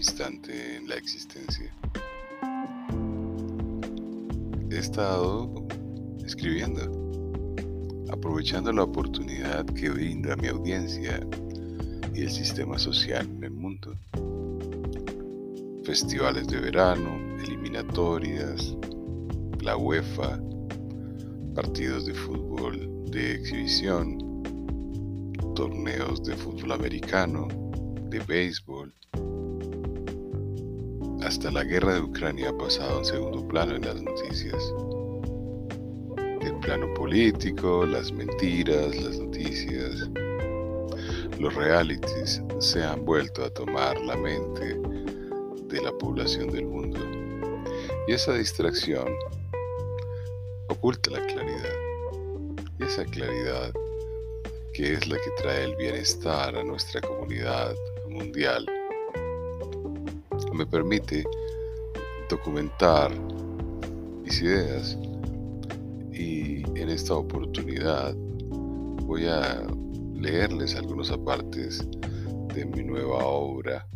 instante en la existencia. He estado escribiendo, aprovechando la oportunidad que brinda mi audiencia y el sistema social en el mundo. Festivales de verano, eliminatorias, la UEFA, partidos de fútbol de exhibición, torneos de fútbol americano, de béisbol. Hasta la guerra de Ucrania ha pasado en segundo plano en las noticias. El plano político, las mentiras, las noticias, los realities se han vuelto a tomar la mente de la población del mundo. Y esa distracción oculta la claridad. Y esa claridad, que es la que trae el bienestar a nuestra comunidad mundial, me permite documentar mis ideas y en esta oportunidad voy a leerles algunos apartes de mi nueva obra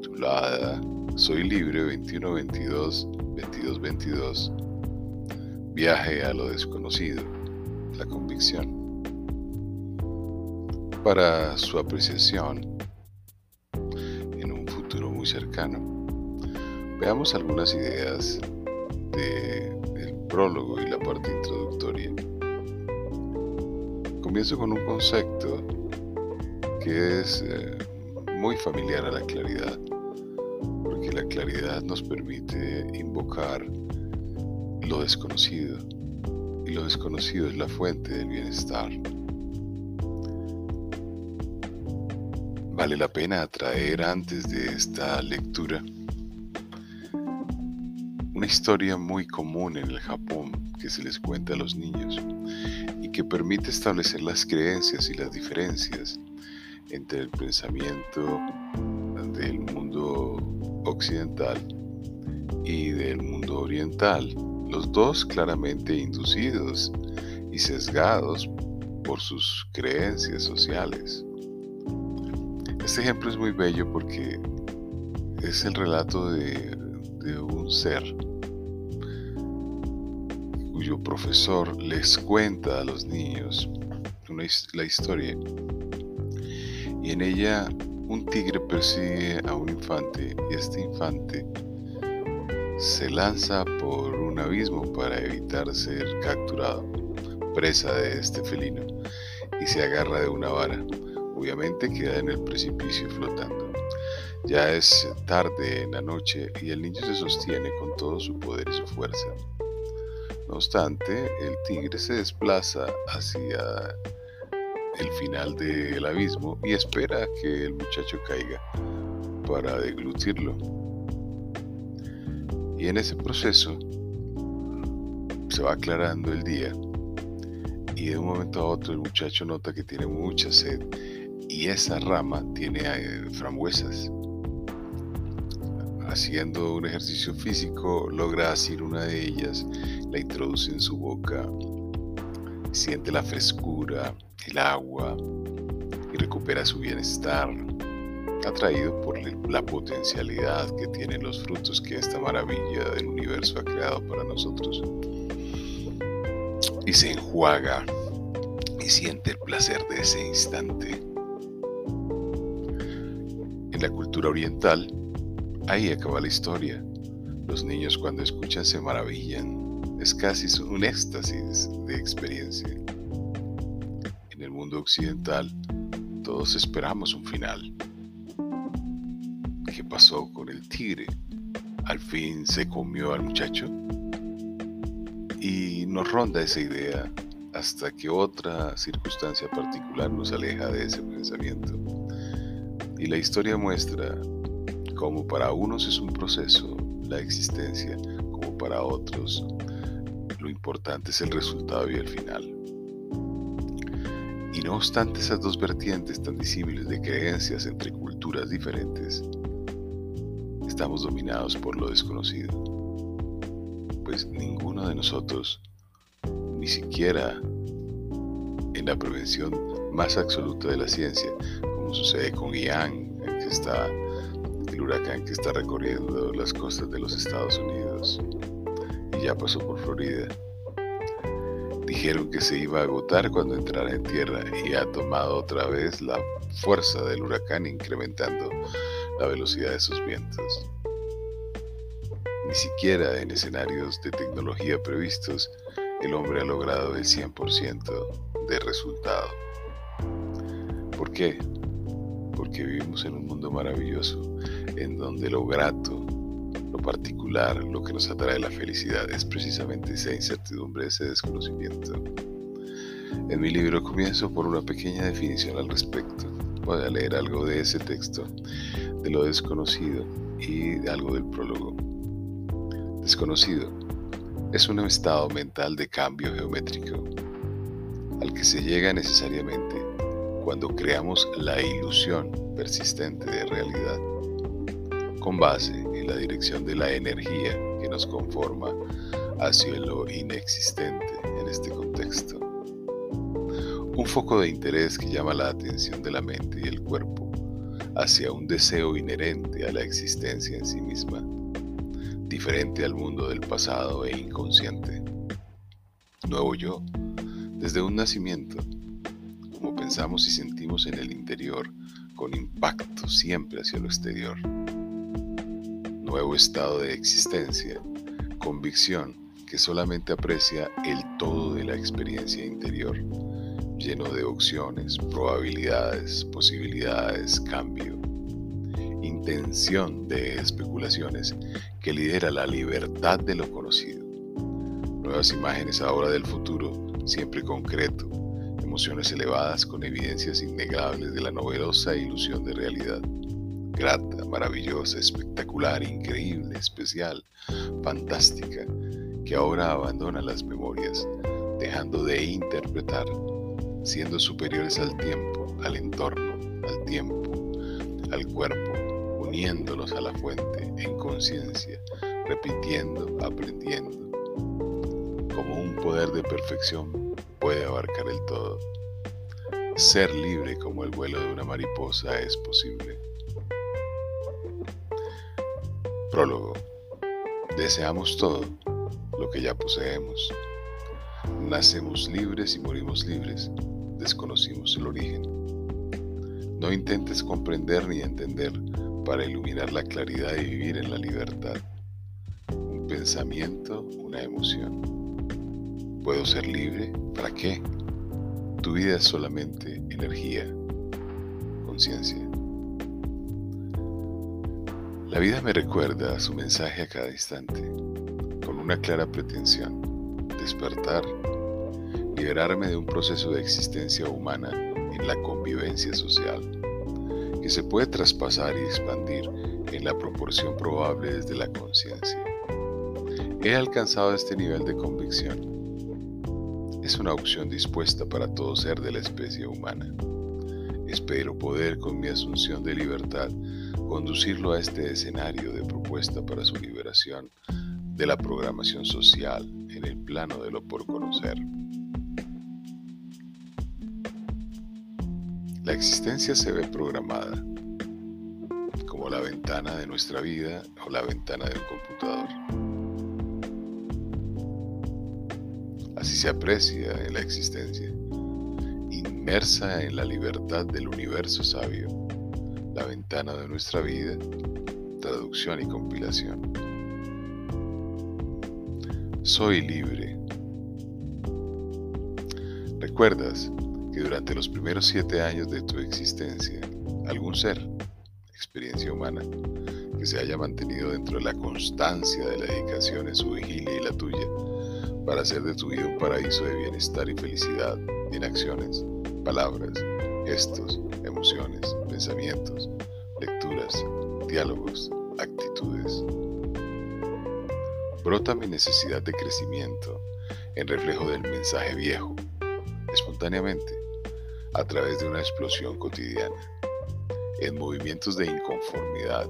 titulada Soy libre 2122 2222 Viaje a lo desconocido, la convicción. Para su apreciación cercano, veamos algunas ideas del prólogo y la parte introductoria. Comienzo con un concepto que es eh, muy familiar a la claridad, porque la claridad nos permite invocar lo desconocido, y lo desconocido es la fuente del bienestar. Vale la pena traer antes de esta lectura una historia muy común en el Japón que se les cuenta a los niños y que permite establecer las creencias y las diferencias entre el pensamiento del mundo occidental y del mundo oriental los dos claramente inducidos y sesgados por sus creencias sociales. Este ejemplo es muy bello porque es el relato de, un ser cuyo profesor les cuenta a los niños la historia y en ella un tigre persigue a un infante y este infante se lanza por un abismo para evitar ser capturado, presa de este felino, y se agarra de una vara. Obviamente queda en el precipicio flotando. Ya es tarde en la noche y el niño se sostiene con todo su poder y su fuerza. No obstante, el tigre se desplaza hacia el final del abismo y espera que el muchacho caiga para deglutirlo. Y en ese proceso se va aclarando el día y de un momento a otro el muchacho nota que tiene mucha sed y esa rama tiene eh, frambuesas. Haciendo un ejercicio físico logra asir una de ellas, la introduce en su boca, siente la frescura, el agua y recupera su bienestar atraído por la potencialidad que tienen los frutos que esta maravilla del universo ha creado para nosotros. Y se enjuaga y siente el placer de ese instante. La cultura oriental, ahí acaba la historia. Los niños cuando escuchan se maravillan. Es casi un éxtasis de experiencia. En el mundo occidental, todos esperamos un final ¿Qué pasó con el tigre? Al fin se comió al muchacho. Y nos ronda esa idea hasta que otra circunstancia particular nos aleja de ese pensamiento. Y la historia muestra cómo para unos es un proceso la existencia, como para otros lo importante es el resultado y el final. Y no obstante esas dos vertientes tan visibles de creencias entre culturas diferentes, estamos dominados por lo desconocido, pues ninguno de nosotros, ni siquiera en la prevención más absoluta de la ciencia, sucede con Ian, que está huracán que está recorriendo las costas de los Estados Unidos y ya pasó por Florida. Dijeron que se iba a agotar cuando entrara en tierra y ha tomado otra vez la fuerza del huracán incrementando la velocidad de sus vientos. Ni siquiera en escenarios de tecnología previstos el hombre ha logrado el 100% de resultado. ¿Por qué? Porque vivimos en un mundo maravilloso en donde lo grato, lo particular, lo que nos atrae la felicidad es precisamente esa incertidumbre, ese desconocimiento. En mi libro comienzo por una pequeña definición al respecto. Voy a leer algo de ese texto, de lo desconocido y algo del prólogo. Desconocido es un estado mental de cambio geométrico al que se llega necesariamente cuando creamos la ilusión persistente de realidad con base en la dirección de la energía que nos conforma hacia lo inexistente en este contexto. Un foco de interés que llama la atención de la mente y el cuerpo hacia un deseo inherente a la existencia en sí misma diferente al mundo del pasado e inconsciente. Nuevo yo, desde un nacimiento, pensamos y sentimos en el interior, con impacto siempre hacia lo exterior. Nuevo estado de existencia, convicción que solamente aprecia el todo de la experiencia interior, lleno de opciones, probabilidades, posibilidades, cambio intención de especulaciones que lidera la libertad de lo conocido. Nuevas imágenes ahora del futuro, siempre concreto, emociones elevadas con evidencias innegables de la novedosa ilusión de realidad. Grata, maravillosa, espectacular, increíble, especial, fantástica, que ahora abandona las memorias, dejando de interpretar, siendo superiores al tiempo, al entorno, al tiempo, al cuerpo, uniéndolos a la fuente en conciencia, repitiendo, aprendiendo. Como un poder de perfección puede abarcar el todo. Ser libre como el vuelo de una mariposa es posible. Prólogo. Deseamos todo lo que ya poseemos. Nacemos libres y morimos libres. Desconocimos el origen. No intentes comprender ni entender para iluminar la claridad y vivir en la libertad. Un pensamiento, una emoción. ¿Puedo ser libre? ¿Para qué? Tu vida es solamente energía, conciencia. La vida me recuerda su mensaje a cada instante, con una clara pretensión, despertar, liberarme de un proceso de existencia humana en la convivencia social que se puede traspasar y expandir en la proporción probable desde la conciencia. He alcanzado este nivel de convicción. Es una opción dispuesta para todo ser de la especie humana. Espero poder con mi asunción de libertad conducirlo a este escenario de propuesta para su liberación de la programación social en el plano de lo por conocer. La existencia se ve programada, como la ventana de nuestra vida o la ventana de un computador. Así se aprecia en la existencia, inmersa en la libertad del universo sabio, la ventana de nuestra vida, traducción y compilación. Soy libre. ¿Recuerdas que durante los primeros siete años de tu existencia, algún ser, experiencia humana, que se haya mantenido dentro de la constancia de la dedicación en su vigilia y la tuya, para hacer de tu vida un paraíso de bienestar y felicidad en acciones, palabras, gestos, emociones, pensamientos, lecturas, diálogos, actitudes. Brota mi necesidad de crecimiento en reflejo del mensaje viejo, espontáneamente, a través de una explosión cotidiana, en movimientos de inconformidad,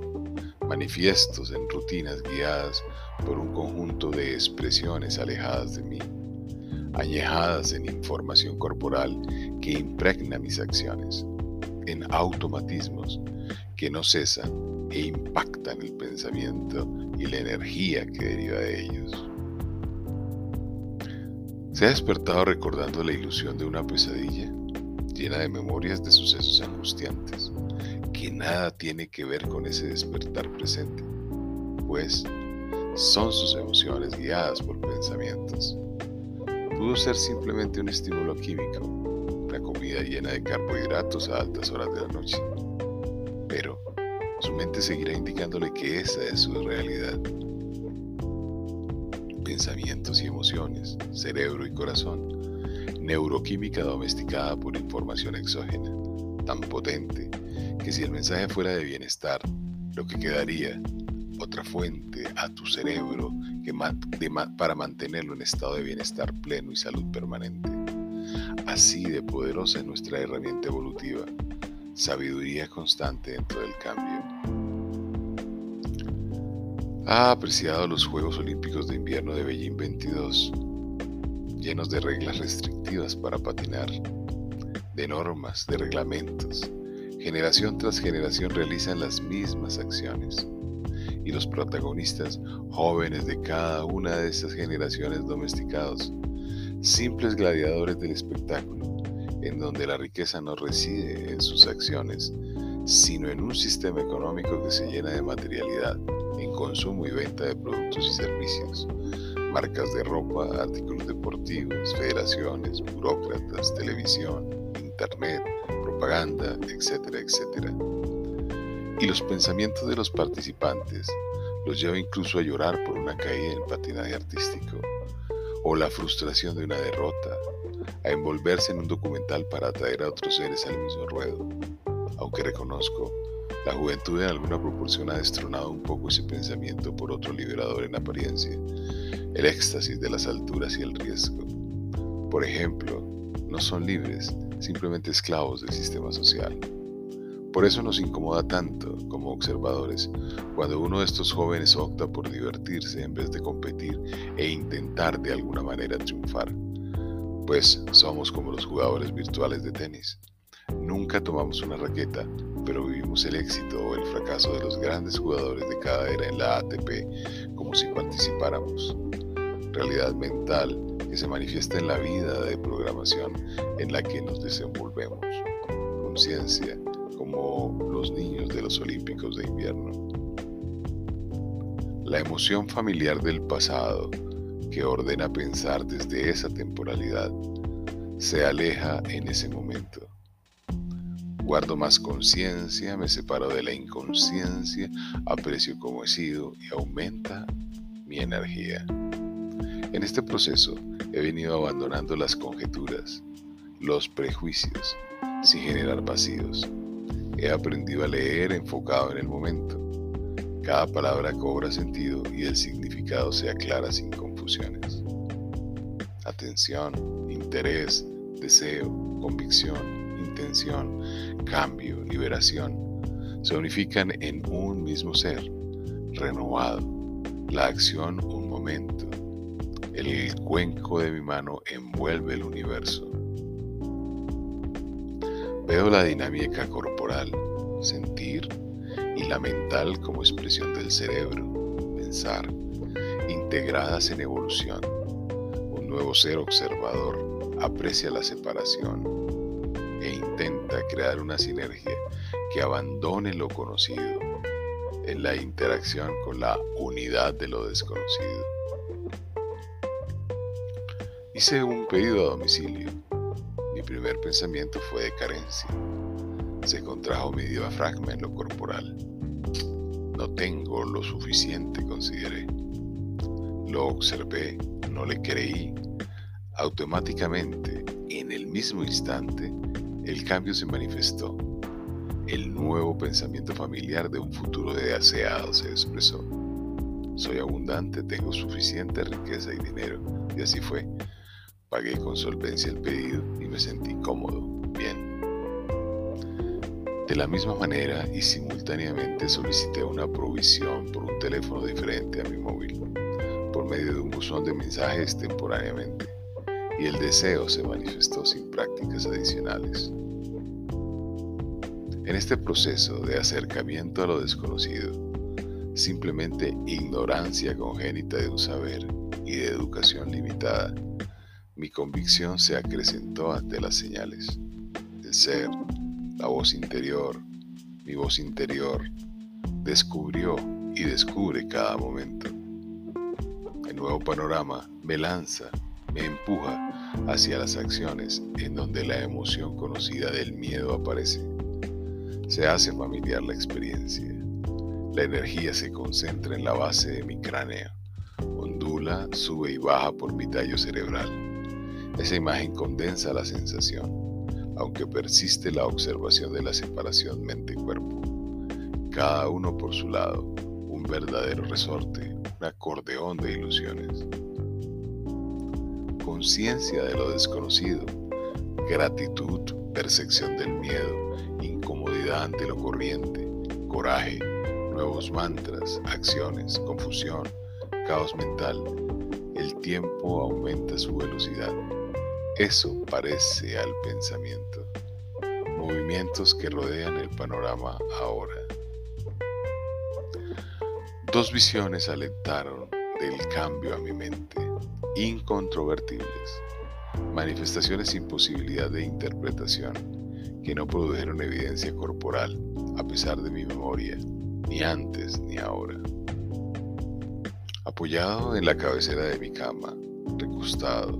manifiestos en rutinas guiadas por un conjunto de expresiones alejadas de mí, añejadas en información corporal que impregna mis acciones, en automatismos que no cesan e impactan el pensamiento y la energía que deriva de ellos. Se ha despertado recordando la ilusión de una pesadilla llena de memorias de sucesos angustiantes, que nada tiene que ver con ese despertar presente, pues son sus emociones guiadas por pensamientos. Pudo ser simplemente un estímulo químico, una comida llena de carbohidratos a altas horas de la noche, pero su mente seguirá indicándole que esa es su realidad. Pensamientos y emociones, cerebro y corazón, neuroquímica domesticada por información exógena, tan potente que si el mensaje fuera de bienestar, lo que quedaría otra fuente a tu cerebro para mantenerlo en estado de bienestar pleno y salud permanente. Así de poderosa es nuestra herramienta evolutiva, sabiduría constante dentro del cambio. Ha apreciado los Juegos Olímpicos de Invierno de Beijing 22, llenos de reglas restrictivas para patinar, de normas, de reglamentos. Generación tras generación realizan las mismas acciones. Y los protagonistas jóvenes de cada una de estas generaciones domesticados, simples gladiadores del espectáculo, en donde la riqueza no reside en sus acciones, sino en un sistema económico que se llena de materialidad, en consumo y venta de productos y servicios, marcas de ropa, artículos deportivos, federaciones, burócratas, televisión, internet, propaganda, etcétera, etcétera y los pensamientos de los participantes los lleva incluso a llorar por una caída en patinaje artístico o la frustración de una derrota, a envolverse en un documental para atraer a otros seres al mismo ruedo. Aunque reconozco, la juventud en alguna proporción ha destronado un poco ese pensamiento por otro liberador en apariencia, el éxtasis de las alturas y el riesgo. Por ejemplo, no son libres, simplemente esclavos del sistema social. Por eso nos incomoda tanto como observadores cuando uno de estos jóvenes opta por divertirse en vez de competir e intentar de alguna manera triunfar. Pues somos como los jugadores virtuales de tenis. Nunca tomamos una raqueta, pero vivimos el éxito o el fracaso de los grandes jugadores de cada era en la ATP como si participáramos. Realidad mental que se manifiesta en la vida de programación en la que nos desenvolvemos. Conciencia como los niños de los Olímpicos de invierno. La emoción familiar del pasado, que ordena pensar desde esa temporalidad, se aleja en ese momento. Guardo más conciencia, me separo de la inconsciencia, aprecio como he sido y aumenta mi energía. En este proceso he venido abandonando las conjeturas, los prejuicios, sin generar vacíos. He aprendido a leer enfocado en el momento. Cada palabra cobra sentido y el significado se aclara sin confusiones. Atención, interés, deseo, convicción, intención, cambio, liberación se unifican en un mismo ser, renovado. La acción un momento. El cuenco de mi mano envuelve el universo. Veo la dinámica corporal, sentir y la mental como expresión del cerebro, pensar, integradas en evolución. Un nuevo ser observador aprecia la separación e intenta crear una sinergia que abandone lo conocido en la interacción con la unidad de lo desconocido. Hice un pedido a domicilio mi primer pensamiento fue de carencia. Se contrajo mi diafragma en lo corporal. No tengo lo suficiente, consideré. Lo observé, no le creí. Automáticamente, en el mismo instante, el cambio se manifestó. El nuevo pensamiento familiar de un futuro deseado se expresó. Soy abundante, tengo suficiente riqueza y dinero. Y así fue. Pagué con solvencia el pedido y me sentí cómodo, bien. De la misma manera y simultáneamente solicité una provisión por un teléfono diferente a mi móvil, por medio de un buzón de mensajes temporariamente, y el deseo se manifestó sin prácticas adicionales. En este proceso de acercamiento a lo desconocido, simplemente ignorancia congénita de un saber y de educación limitada, mi convicción se acrecentó ante las señales. El ser, la voz interior, mi voz interior, descubrió y descubre cada momento. El nuevo panorama me lanza, me empuja hacia las acciones en donde la emoción conocida del miedo aparece. Se hace familiar la experiencia. La energía se concentra en la base de mi cráneo. Ondula, sube y baja por mi tallo cerebral. Esa imagen condensa la sensación, aunque persiste la observación de la separación mente-cuerpo. Cada uno por su lado, un verdadero resorte, un acordeón de ilusiones. Conciencia de lo desconocido, gratitud, percepción del miedo, incomodidad ante lo corriente, coraje, nuevos mantras, acciones, confusión, caos mental. El tiempo aumenta su velocidad. Eso parece al pensamiento. Movimientos que rodean el panorama ahora. Dos visiones alentaron del cambio a mi mente, incontrovertibles, manifestaciones sin posibilidad de interpretación, que no produjeron evidencia corporal, a pesar de mi memoria, ni antes ni ahora. Apoyado en la cabecera de mi cama, recostado,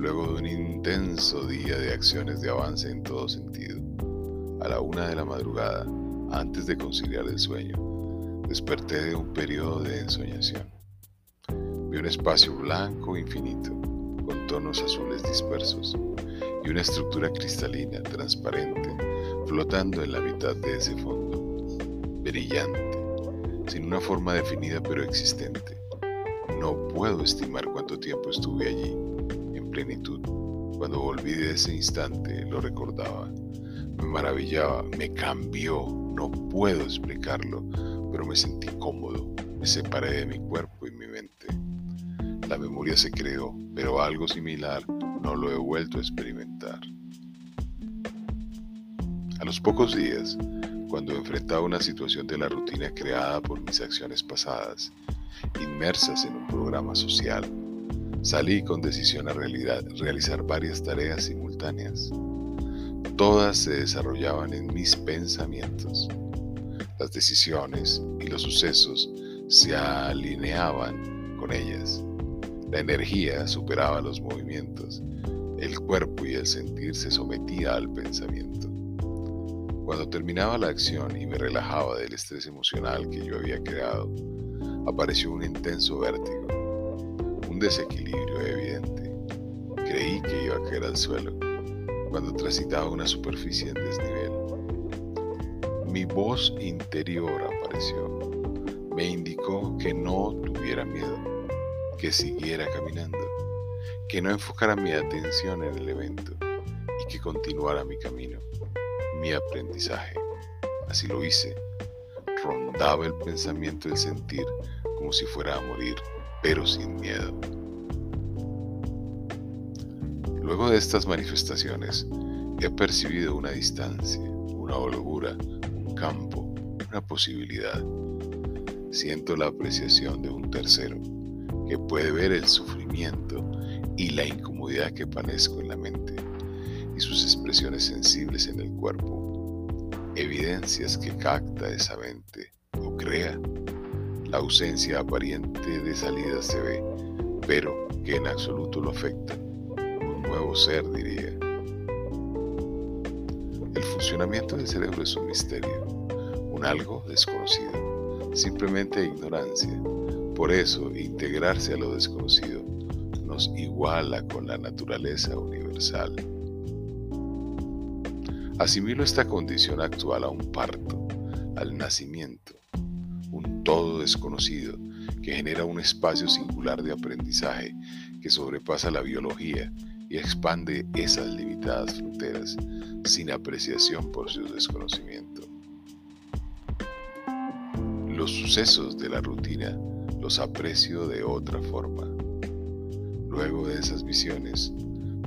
luego de un intenso día de acciones de avance en todo sentido, a la una de la madrugada, antes de conciliar el sueño, Desperté de un periodo de ensoñación. Vi un espacio blanco infinito, con tonos azules dispersos, y una estructura cristalina, transparente, flotando en la mitad de ese fondo, brillante, sin una forma definida pero existente. No puedo estimar cuánto tiempo estuve allí, plenitud. Cuando volví de ese instante, lo recordaba. Me maravillaba, me cambió, no puedo explicarlo pero me sentí cómodo, me separé de mi cuerpo y mi mente. La memoria se creó, pero algo similar no lo he vuelto a experimentar. A los pocos días, cuando enfrentaba una situación de la rutina creada por mis acciones pasadas, inmersas en un programa social, salí con decisión a realidad, realizar varias tareas simultáneas. Todas se desarrollaban en mis pensamientos las decisiones y los sucesos se alineaban con ellas. La energía superaba los movimientos, el cuerpo y el sentir se sometía al pensamiento. Cuando terminaba la acción y me relajaba del estrés emocional que yo había creado, apareció un intenso vértigo, desequilibrio evidente. Creí que iba a caer al suelo cuando transitaba una superficie en desnivel mi voz interior apareció. Me indicó que no tuviera miedo, que siguiera caminando, que no enfocara mi atención en el evento y que continuara mi camino, mi aprendizaje. Así lo hice. Rondaba el pensamiento y el sentir como si fuera a morir, pero sin miedo. Luego de estas manifestaciones, he percibido una distancia, una holgura, campo, una posibilidad. Siento la apreciación de un tercero que puede ver el sufrimiento y la incomodidad que padezco en la mente y sus expresiones sensibles en el cuerpo, evidencias que capta esa mente o crea. La ausencia aparente de salida se ve, pero que en absoluto lo afecta. Un nuevo ser, diría. El funcionamiento del cerebro es un misterio, un algo desconocido, simplemente ignorancia. Por eso, integrarse a lo desconocido nos iguala con la naturaleza universal. Asimilo esta condición actual a un parto, al nacimiento, un todo desconocido que genera un espacio singular de aprendizaje que sobrepasa la biología y expande esas limitadas fronteras sin apreciación por su desconocimiento. Los sucesos de la rutina los aprecio de otra forma. Luego de esas visiones,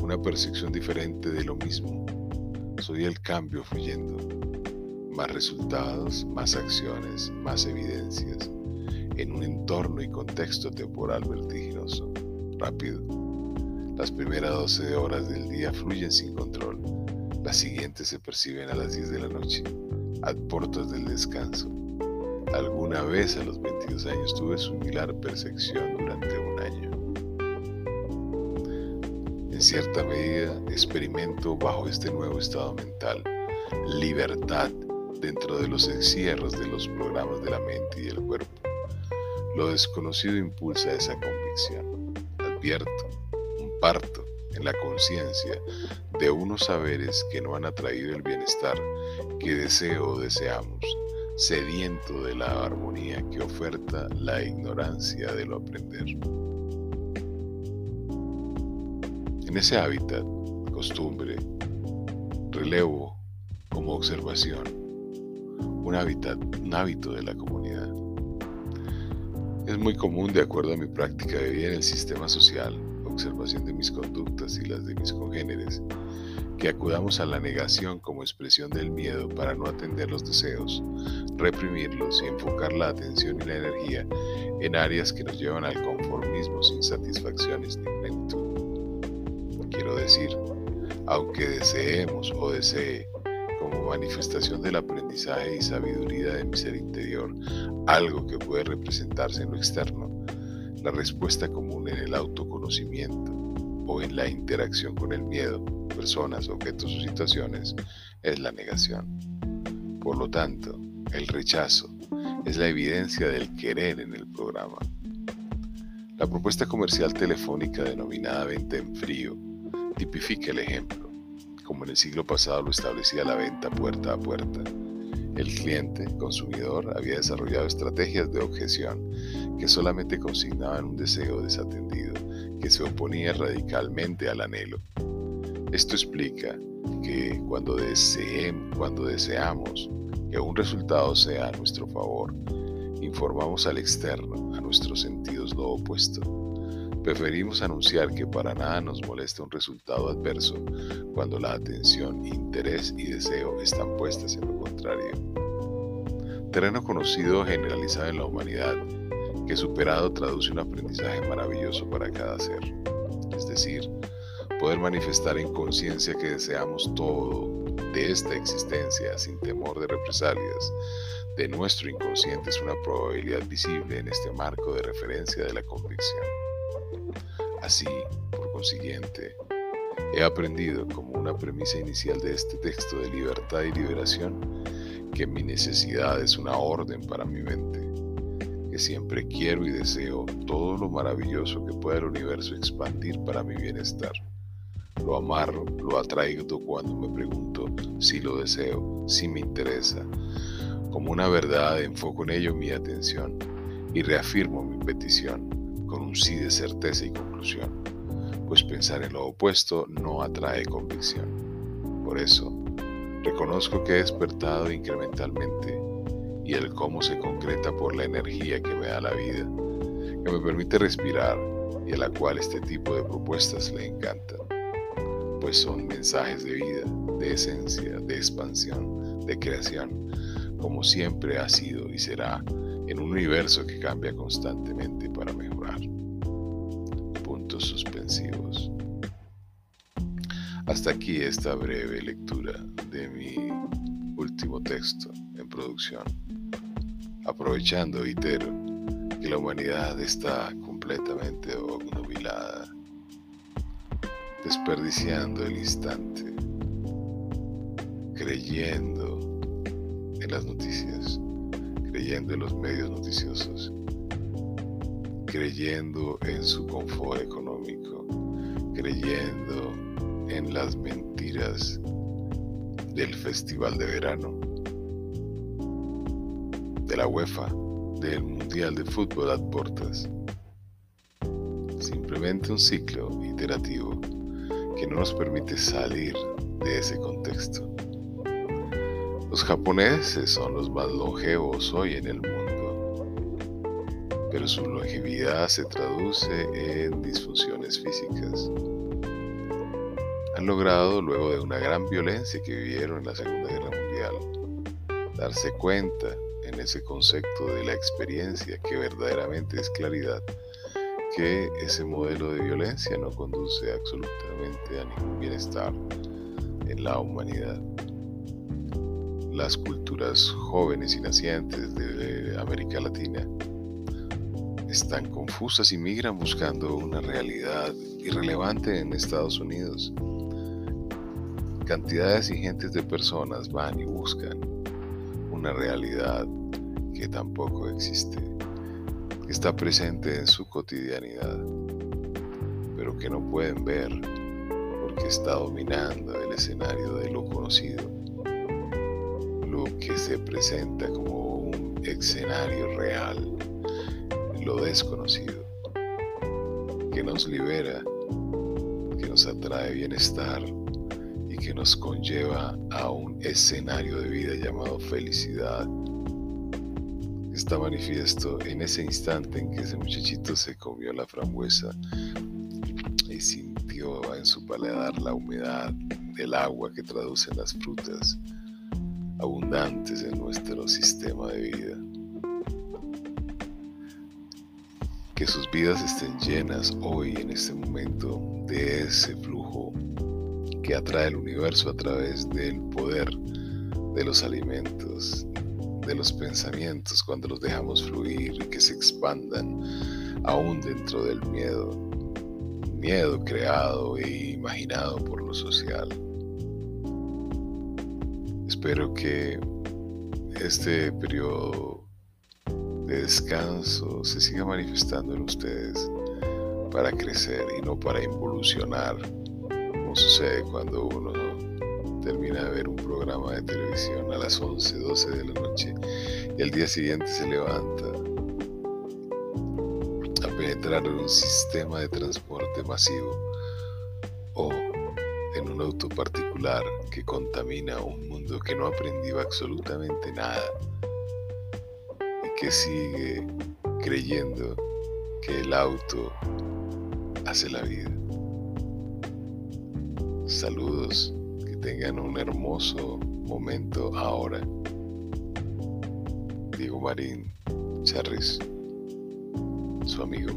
una percepción diferente de lo mismo. Soy el cambio fluyendo. Más resultados, más acciones, más evidencias, en un entorno y contexto temporal vertiginoso, rápido. Las primeras 12 horas del día fluyen sin control, las siguientes se perciben a las 10 de la noche, a portas del descanso. Alguna vez a los 22 años tuve similar percepción durante un año. En cierta medida experimento bajo este nuevo estado mental libertad dentro de los encierros de los programas de la mente y del cuerpo. Lo desconocido impulsa esa convicción. Advierto un parto en la conciencia de unos saberes que no han atraído el bienestar que deseo o deseamos, sediento de la armonía que oferta la ignorancia de lo aprender. En ese hábitat, costumbre, relevo como observación, un hábitat, un hábito de la comunidad. Es muy común, de acuerdo a mi práctica de vida en el sistema social, observación de mis conductas y las de mis congéneres, que acudamos a la negación como expresión del miedo para no atender los deseos, reprimirlos y enfocar la atención y la energía en áreas que nos llevan al conformismo sin satisfacciones ni. Quiero decir, aunque deseemos o desee como manifestación del aprendizaje y sabiduría de mi ser interior, algo que puede representarse en lo externo, la respuesta común en el autoconocimiento o en la interacción con el miedo, personas, objetos o situaciones, es la negación. Por lo tanto, el rechazo es la evidencia del querer en el programa. La propuesta comercial telefónica denominada venta en frío tipifica el ejemplo como en el siglo pasado lo establecía la venta puerta a puerta. El cliente, consumidor, había desarrollado estrategias de objeción que solamente consignaban un deseo desatendido, que se oponía radicalmente al anhelo. Esto explica que cuando, cuando deseamos que un resultado sea a nuestro favor, informamos al externo, a nuestros sentidos lo opuesto Preferimos anunciar que para nada nos molesta un resultado adverso cuando la atención, interés y deseo están puestas en lo contrario. Terreno conocido generalizado en la humanidad que superado traduce un aprendizaje maravilloso para cada ser. Es decir, poder manifestar en conciencia que deseamos todo de esta existencia sin temor de represalias de nuestro inconsciente es una probabilidad visible en este marco de referencia de la convicción. Así, por consiguiente, he aprendido como una premisa inicial de este texto de libertad y liberación que mi necesidad es una orden para mi mente, que siempre quiero y deseo todo lo maravilloso que pueda el universo expandir para mi bienestar. Lo amarro, lo atraigo cuando me pregunto si lo deseo, si me interesa. Como una verdad enfoco en ello mi atención y reafirmo mi petición con un sí de certeza y conclusión, pues pensar en lo opuesto no atrae convicción. Por eso, reconozco que he despertado incrementalmente y el cómo se concreta por la energía que me da la vida, que me permite respirar y a la cual este tipo de propuestas le encantan, pues son mensajes de vida, de esencia, de expansión, de creación, como siempre ha sido y será en un universo que cambia constantemente Hasta aquí esta breve lectura de mi último texto en producción. Aprovechando, itero, que la humanidad está completamente obnubilada, desperdiciando el instante, creyendo en las noticias creyendo en los medios noticiosos, creyendo en su confort económico, creyendo en las mentiras del festival de verano, de la UEFA, del Mundial de Fútbol a portas. Simplemente un ciclo iterativo que no nos permite salir de ese contexto. Los japoneses son los más longevos hoy en el mundo, pero su longevidad se traduce en disfunciones físicas. Han logrado, luego de una gran violencia que vivieron en la Segunda Guerra Mundial, darse cuenta en ese concepto de la experiencia que verdaderamente es claridad, que ese modelo de violencia no conduce absolutamente a ningún bienestar en la humanidad. Las culturas jóvenes y nacientes de América Latina están confusas y migran buscando una realidad irrelevante en Estados Unidos. Cantidades ingentes de personas van y buscan una realidad que tampoco existe, que está presente en su cotidianidad, pero que no pueden ver porque está dominando el escenario de lo conocido, lo que se presenta como un escenario real lo desconocido, que nos libera, que nos atrae bienestar nos conlleva a un escenario de vida llamado felicidad. Está manifiesto en ese instante en que ese muchachito se comió la frambuesa y sintió en su paladar la humedad del agua que traducen las frutas abundantes en nuestro sistema de vida. que sus vidas estén llenas hoy, en este momento, de ese flujo que atrae el universo a través del poder de los alimentos, de los pensamientos, cuando los dejamos fluir y que se expandan aún dentro del miedo, miedo creado e imaginado por lo social. Espero que este periodo descanso se siga manifestando en ustedes para crecer y no para involucionar, sucede cuando uno termina de ver un programa de televisión a las 11, 12 de la noche y al día siguiente se levanta a penetrar en un sistema de transporte masivo o en un auto particular que contamina un mundo que no aprendió absolutamente nada que sigue creyendo que el auto hace la vida. Saludos, que tengan un hermoso momento ahora. Diego Marín Charris, su amigo.